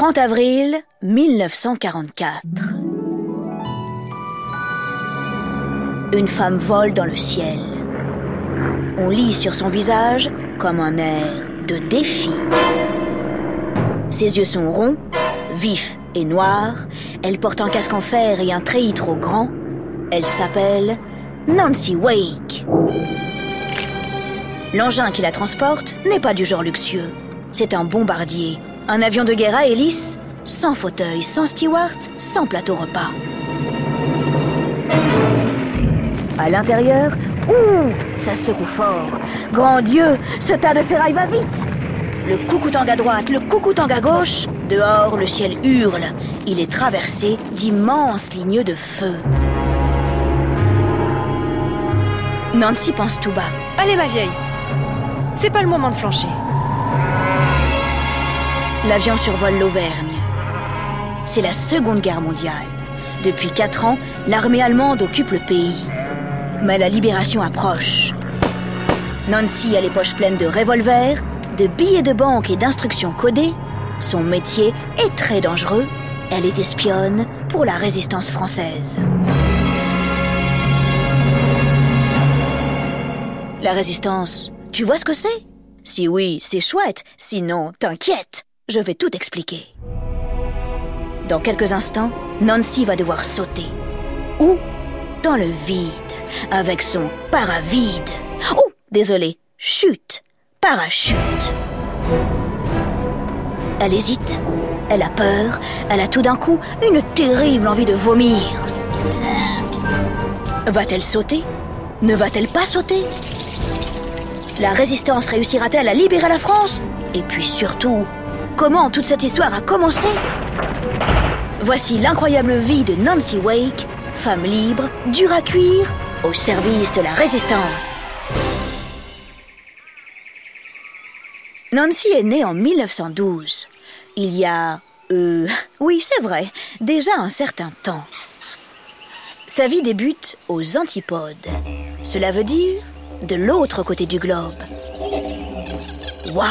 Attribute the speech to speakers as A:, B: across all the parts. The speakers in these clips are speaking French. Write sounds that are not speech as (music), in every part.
A: 30 avril 1944. Une femme vole dans le ciel. On lit sur son visage comme un air de défi. Ses yeux sont ronds, vifs et noirs. Elle porte un casque en fer et un treillis trop grand. Elle s'appelle Nancy Wake. L'engin qui la transporte n'est pas du genre luxueux. C'est un bombardier, un avion de guerre à hélice, sans fauteuil, sans steward, sans plateau repas. À l'intérieur, ouh, ça secoue fort. Grand Dieu, ce tas de ferraille va vite. Le coucou-tang à droite, le coucou-tang à gauche. Dehors, le ciel hurle. Il est traversé d'immenses lignes de feu. Nancy pense tout bas.
B: Allez, ma vieille. C'est pas le moment de flancher.
A: L'avion survole l'Auvergne. C'est la Seconde Guerre mondiale. Depuis quatre ans, l'armée allemande occupe le pays. Mais la libération approche. Nancy a les poches pleines de revolvers, de billets de banque et d'instructions codées. Son métier est très dangereux. Elle est espionne pour la résistance française. La résistance, tu vois ce que c'est? Si oui, c'est chouette. Sinon, t'inquiète, je vais tout expliquer. Dans quelques instants, Nancy va devoir sauter. Où Dans le vide, avec son paravide. Oh, désolé, chute, parachute. Elle hésite, elle a peur, elle a tout d'un coup une terrible envie de vomir. Va-t-elle sauter? Ne va-t-elle pas sauter? La résistance réussira-t-elle à libérer la France? Et puis surtout, comment toute cette histoire a commencé Voici l'incroyable vie de Nancy Wake, femme libre, dure à cuire, au service de la résistance. Nancy est née en 1912. Il y a... Euh, oui, c'est vrai, déjà un certain temps. Sa vie débute aux antipodes. Cela veut dire de l'autre côté du globe. Waouh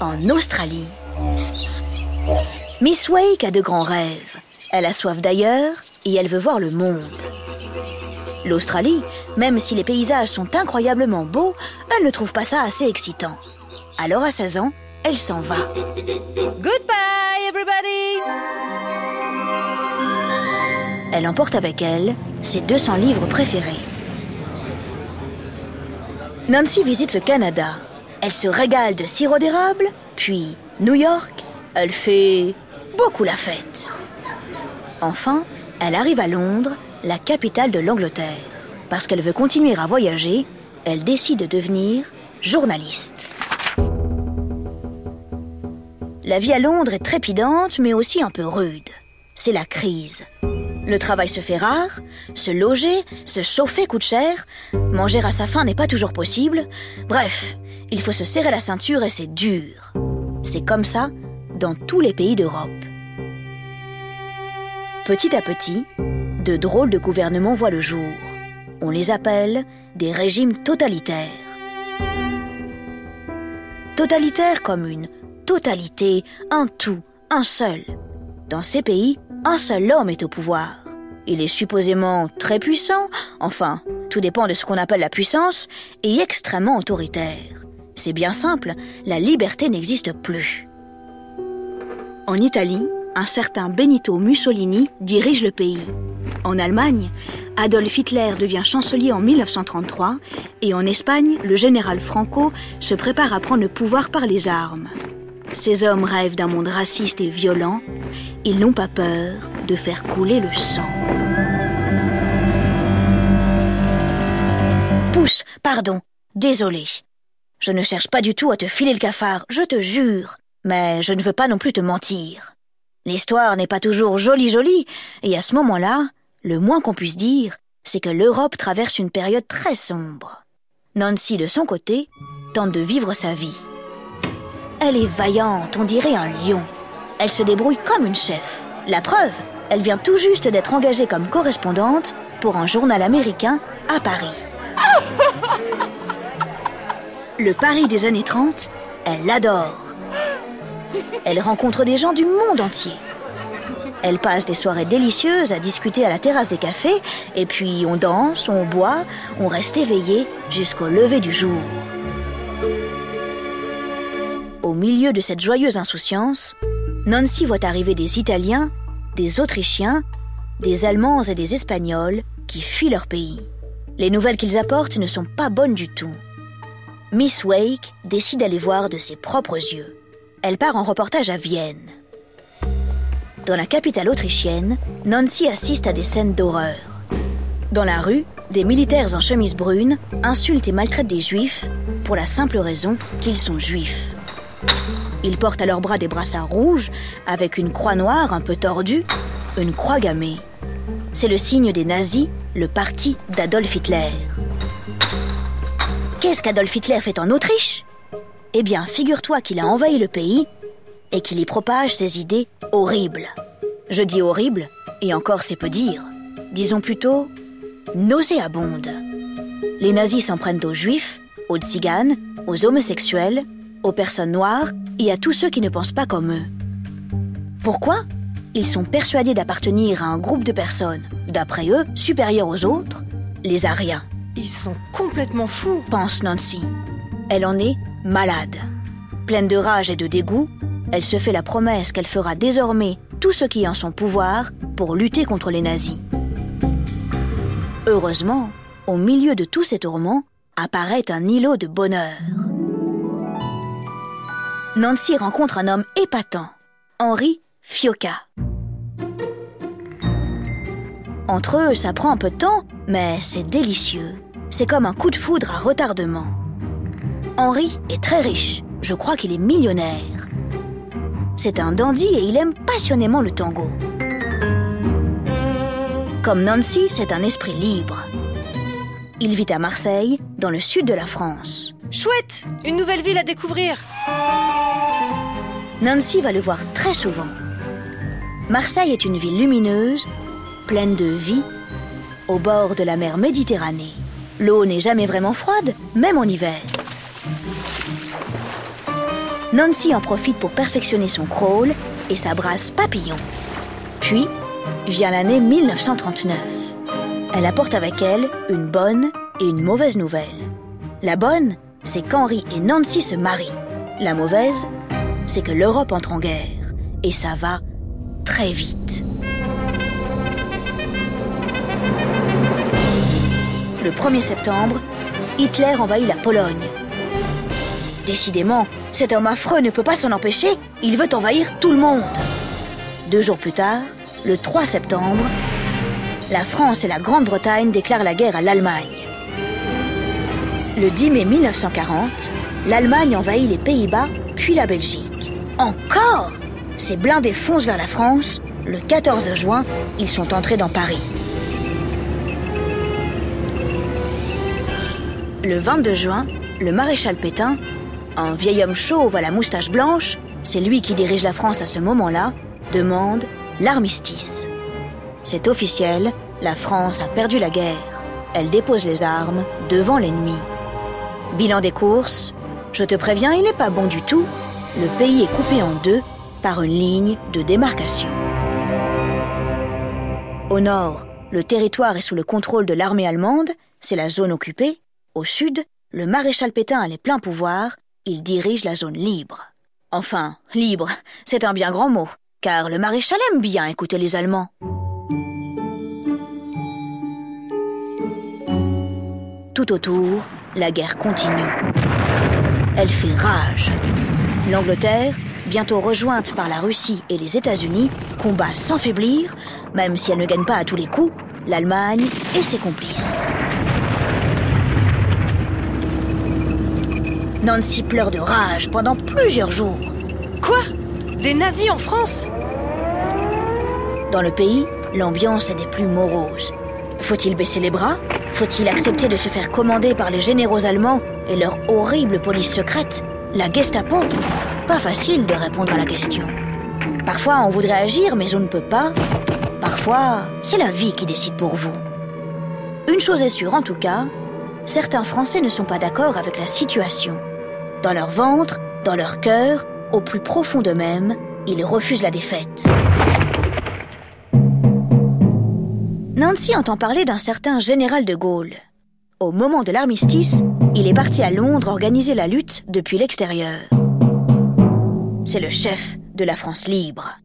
A: En Australie. Miss Wake a de grands rêves. Elle a soif d'ailleurs et elle veut voir le monde. L'Australie, même si les paysages sont incroyablement beaux, elle ne trouve pas ça assez excitant. Alors à 16 ans, elle s'en va.
B: Goodbye, everybody
A: Elle emporte avec elle ses 200 livres préférés. Nancy visite le Canada. Elle se régale de sirop d'érable, puis New York. Elle fait beaucoup la fête. Enfin, elle arrive à Londres, la capitale de l'Angleterre. Parce qu'elle veut continuer à voyager, elle décide de devenir journaliste. La vie à Londres est trépidante, mais aussi un peu rude. C'est la crise. Le travail se fait rare, se loger, se chauffer coûte cher, manger à sa faim n'est pas toujours possible. Bref, il faut se serrer la ceinture et c'est dur. C'est comme ça dans tous les pays d'Europe. Petit à petit, de drôles de gouvernements voient le jour. On les appelle des régimes totalitaires. Totalitaire comme une totalité, un tout, un seul. Dans ces pays, un seul homme est au pouvoir. Il est supposément très puissant, enfin, tout dépend de ce qu'on appelle la puissance, et extrêmement autoritaire. C'est bien simple, la liberté n'existe plus. En Italie, un certain Benito Mussolini dirige le pays. En Allemagne, Adolf Hitler devient chancelier en 1933 et en Espagne, le général Franco se prépare à prendre le pouvoir par les armes. Ces hommes rêvent d'un monde raciste et violent. Ils n'ont pas peur de faire couler le sang. Pousse, pardon, désolé. Je ne cherche pas du tout à te filer le cafard, je te jure. Mais je ne veux pas non plus te mentir. L'histoire n'est pas toujours jolie jolie, et à ce moment-là, le moins qu'on puisse dire, c'est que l'Europe traverse une période très sombre. Nancy, de son côté, tente de vivre sa vie. Elle est vaillante, on dirait un lion. Elle se débrouille comme une chef. La preuve, elle vient tout juste d'être engagée comme correspondante pour un journal américain à Paris. (laughs) Le Paris des années 30, elle l'adore. Elle rencontre des gens du monde entier. Elle passe des soirées délicieuses à discuter à la terrasse des cafés, et puis on danse, on boit, on reste éveillé jusqu'au lever du jour. Au milieu de cette joyeuse insouciance, Nancy voit arriver des Italiens, des Autrichiens, des Allemands et des Espagnols qui fuient leur pays. Les nouvelles qu'ils apportent ne sont pas bonnes du tout. Miss Wake décide d'aller voir de ses propres yeux. Elle part en reportage à Vienne. Dans la capitale autrichienne, Nancy assiste à des scènes d'horreur. Dans la rue, des militaires en chemise brune insultent et maltraitent des juifs pour la simple raison qu'ils sont juifs. Ils portent à leurs bras des brassards rouges avec une croix noire un peu tordue, une croix gammée. C'est le signe des nazis, le parti d'Adolf Hitler. Qu'est-ce qu'Adolf Hitler fait en Autriche? Eh bien, figure-toi qu'il a envahi le pays et qu'il y propage ses idées horribles. Je dis horribles, et encore c'est peu dire. Disons plutôt nauséabondes. Les nazis s'en prennent aux juifs, aux tziganes, aux homosexuels, aux personnes noires et à tous ceux qui ne pensent pas comme eux. Pourquoi? Ils sont persuadés d'appartenir à un groupe de personnes, d'après eux, supérieurs aux autres, les Ariens.
B: Ils sont complètement fous,
A: pense Nancy. Elle en est malade. Pleine de rage et de dégoût, elle se fait la promesse qu'elle fera désormais tout ce qui est en son pouvoir pour lutter contre les nazis. Heureusement, au milieu de tous ces tourments, apparaît un îlot de bonheur. Nancy rencontre un homme épatant, Henri Fioca. Entre eux, ça prend un peu de temps, mais c'est délicieux. C'est comme un coup de foudre à retardement. Henri est très riche. Je crois qu'il est millionnaire. C'est un dandy et il aime passionnément le tango. Comme Nancy, c'est un esprit libre. Il vit à Marseille, dans le sud de la France.
B: Chouette Une nouvelle ville à découvrir
A: Nancy va le voir très souvent. Marseille est une ville lumineuse, pleine de vie, au bord de la mer Méditerranée. L'eau n'est jamais vraiment froide, même en hiver. Nancy en profite pour perfectionner son crawl et sa brasse papillon. Puis vient l'année 1939. Elle apporte avec elle une bonne et une mauvaise nouvelle. La bonne, c'est qu'Henri et Nancy se marient. La mauvaise, c'est que l'Europe entre en guerre. Et ça va très vite. Le 1er septembre, Hitler envahit la Pologne. Décidément, cet homme affreux ne peut pas s'en empêcher, il veut envahir tout le monde. Deux jours plus tard, le 3 septembre, la France et la Grande-Bretagne déclarent la guerre à l'Allemagne. Le 10 mai 1940, l'Allemagne envahit les Pays-Bas, puis la Belgique. Encore Ces blindés foncent vers la France. Le 14 juin, ils sont entrés dans Paris. Le 22 juin, le maréchal Pétain un vieil homme chauve à la moustache blanche, c'est lui qui dirige la France à ce moment-là, demande l'armistice. C'est officiel, la France a perdu la guerre. Elle dépose les armes devant l'ennemi. Bilan des courses, je te préviens, il n'est pas bon du tout. Le pays est coupé en deux par une ligne de démarcation. Au nord, le territoire est sous le contrôle de l'armée allemande, c'est la zone occupée. Au sud, le maréchal Pétain a les pleins pouvoirs il dirige la zone libre. Enfin, libre, c'est un bien grand mot, car le maréchal aime bien écouter les Allemands. Tout autour, la guerre continue. Elle fait rage. L'Angleterre, bientôt rejointe par la Russie et les États-Unis, combat sans faiblir, même si elle ne gagne pas à tous les coups, l'Allemagne et ses complices. Nancy pleure de rage pendant plusieurs jours.
B: Quoi? Des nazis en France?
A: Dans le pays, l'ambiance est des plus moroses. Faut-il baisser les bras? Faut-il accepter de se faire commander par les généraux allemands et leur horrible police secrète, la Gestapo? Pas facile de répondre à la question. Parfois, on voudrait agir, mais on ne peut pas. Parfois, c'est la vie qui décide pour vous. Une chose est sûre en tout cas, certains Français ne sont pas d'accord avec la situation dans leur ventre, dans leur cœur, au plus profond d'eux-mêmes, ils refusent la défaite. Nancy entend parler d'un certain général de Gaulle. Au moment de l'armistice, il est parti à Londres organiser la lutte depuis l'extérieur. C'est le chef de la France libre.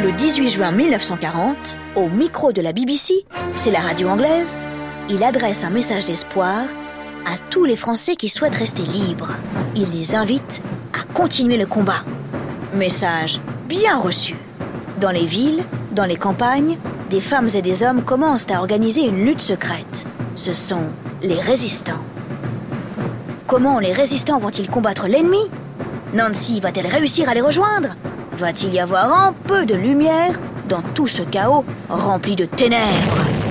A: Le 18 juin 1940, au micro de la BBC, c'est la radio anglaise, il adresse un message d'espoir à tous les Français qui souhaitent rester libres. Il les invite à continuer le combat. Message bien reçu. Dans les villes, dans les campagnes, des femmes et des hommes commencent à organiser une lutte secrète. Ce sont les résistants. Comment les résistants vont-ils combattre l'ennemi? Nancy va-t-elle réussir à les rejoindre? Va-t-il y avoir un peu de lumière dans tout ce chaos rempli de ténèbres?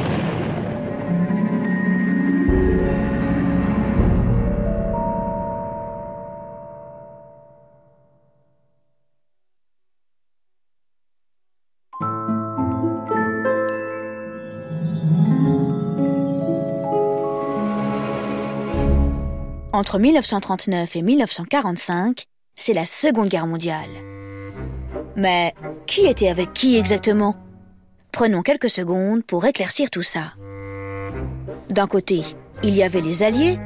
A: Entre 1939 et 1945, c'est la Seconde Guerre mondiale. Mais qui était avec qui exactement? Prenons quelques secondes pour éclaircir tout ça. D'un côté, il y avait les Alliés,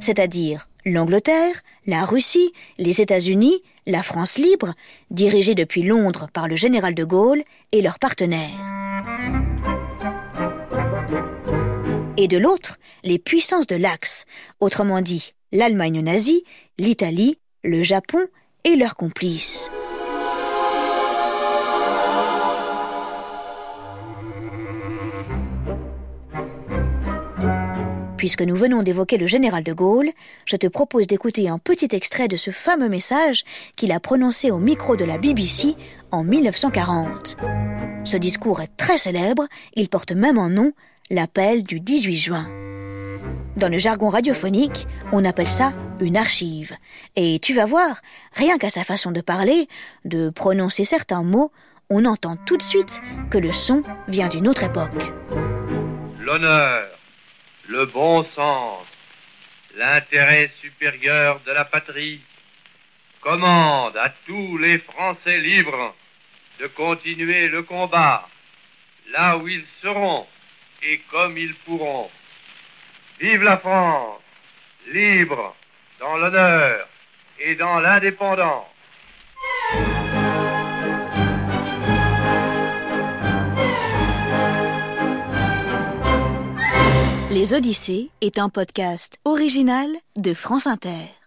A: c'est-à-dire l'Angleterre, la Russie, les États-Unis, la France libre, dirigée depuis Londres par le général de Gaulle et leurs partenaires. Et de l'autre, les puissances de l'Axe, autrement dit l'Allemagne nazie, l'Italie, le Japon et leurs complices. Puisque nous venons d'évoquer le général de Gaulle, je te propose d'écouter un petit extrait de ce fameux message qu'il a prononcé au micro de la BBC en 1940. Ce discours est très célèbre, il porte même en nom l'appel du 18 juin. Dans le jargon radiophonique, on appelle ça une archive. Et tu vas voir, rien qu'à sa façon de parler, de prononcer certains mots, on entend tout de suite que le son vient d'une autre époque.
C: L'honneur, le bon sens, l'intérêt supérieur de la patrie commandent à tous les Français libres de continuer le combat là où ils seront et comme ils pourront. Vive la France, libre, dans l'honneur et dans l'indépendance.
A: Les Odyssées est un podcast original de France Inter.